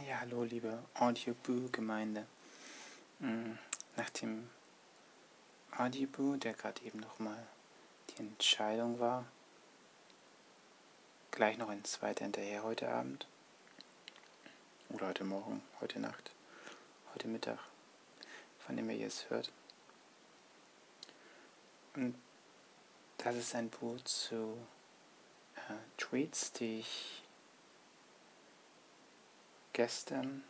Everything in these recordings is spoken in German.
Ja, hallo liebe Audioboo-Gemeinde. Mm, nach dem Audioboo, der gerade eben nochmal die Entscheidung war, gleich noch ein zweiter hinterher heute Abend. Oder heute Morgen, heute Nacht, heute Mittag, von dem ihr es hört. Und das ist ein Buch zu äh, Tweets, die ich gestern,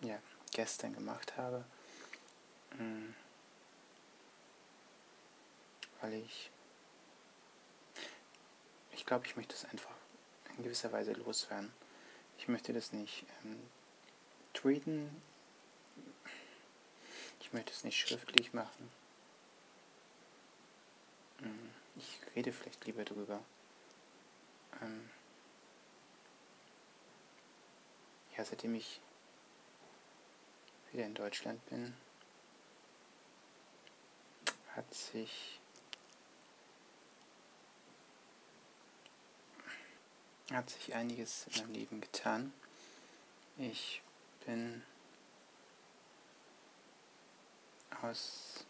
ja, gestern gemacht habe, mm, weil ich, ich glaube, ich möchte es einfach in gewisser Weise loswerden. Ich möchte das nicht ähm, tweeten, ich möchte es nicht schriftlich machen. Mm, ich rede vielleicht lieber drüber. Ja, seitdem ich wieder in Deutschland bin, hat sich hat sich einiges in meinem Leben getan. Ich bin aus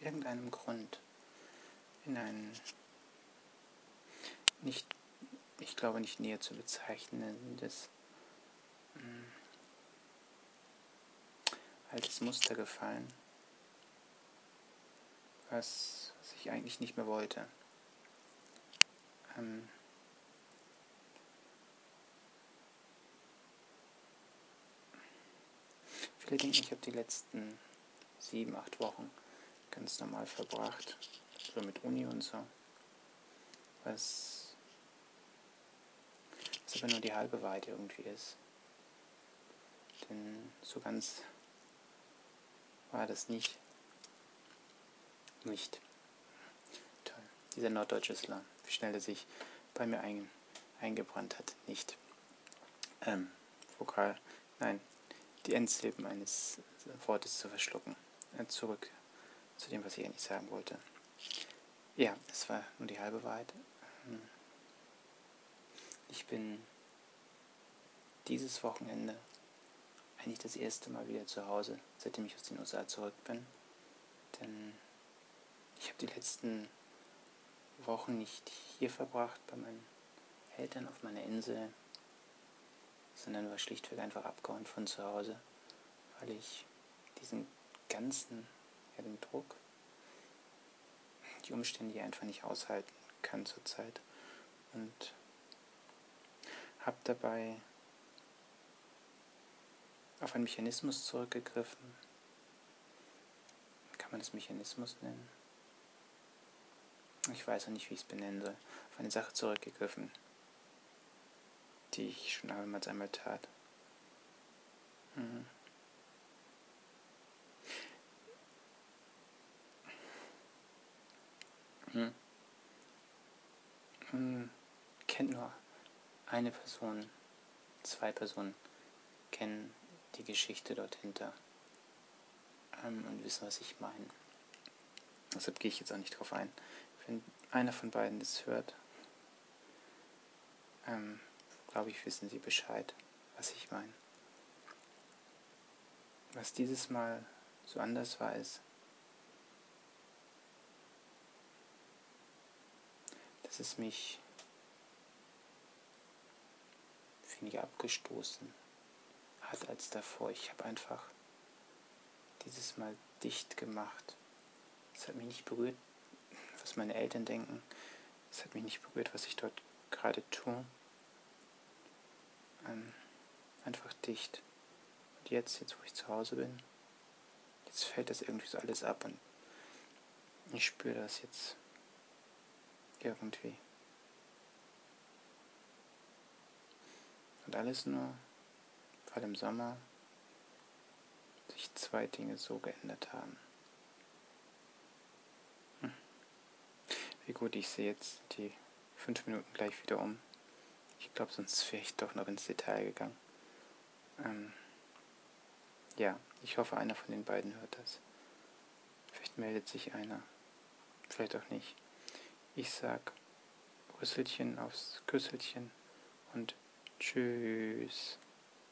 irgendeinem Grund in einen nicht, ich glaube nicht näher zu bezeichnendes. Altes Muster gefallen, was, was ich eigentlich nicht mehr wollte. Ähm, viele denken, ich habe die letzten sieben, acht Wochen ganz normal verbracht, so mit Uni und so, was, was aber nur die halbe Wahrheit irgendwie ist. Denn so ganz war das nicht. Nicht. Toll. Dieser norddeutsche Slang, wie schnell er sich bei mir ein, eingebrannt hat. Nicht. Ähm, Vokal, nein, die Endsilben eines Wortes zu verschlucken. Äh, zurück zu dem, was ich eigentlich sagen wollte. Ja, es war nur die halbe Wahrheit. Ähm, ich bin dieses Wochenende eigentlich das erste Mal wieder zu Hause, seitdem ich aus den USA zurück bin. Denn ich habe die letzten Wochen nicht hier verbracht bei meinen Eltern auf meiner Insel, sondern war schlichtweg einfach abgehauen von zu Hause, weil ich diesen ganzen, ja, den Druck, die Umstände hier einfach nicht aushalten kann zurzeit. Und habe dabei auf einen Mechanismus zurückgegriffen. Kann man das Mechanismus nennen? Ich weiß auch nicht, wie ich es benennen soll. Auf eine Sache zurückgegriffen, die ich schon damals einmal tat. Mhm. Hm. Hm. Kennt nur eine Person, zwei Personen kennen die Geschichte dort hinter ähm, und wissen, was ich meine. Deshalb gehe ich jetzt auch nicht drauf ein. Wenn einer von beiden das hört, ähm, glaube ich, wissen sie Bescheid, was ich meine. Was dieses Mal so anders war, ist, dass es mich weniger abgestoßen hat als davor. Ich habe einfach dieses Mal dicht gemacht. Es hat mich nicht berührt, was meine Eltern denken. Es hat mich nicht berührt, was ich dort gerade tue. Ähm, einfach dicht. Und jetzt, jetzt wo ich zu Hause bin, jetzt fällt das irgendwie so alles ab und ich spüre das jetzt irgendwie. Und alles nur weil im Sommer sich zwei Dinge so geändert haben. Hm. Wie gut, ich sehe jetzt die fünf Minuten gleich wieder um. Ich glaube, sonst wäre ich doch noch ins Detail gegangen. Ähm, ja, ich hoffe, einer von den beiden hört das. Vielleicht meldet sich einer. Vielleicht auch nicht. Ich sag Rüsselchen aufs Küsselchen und Tschüss.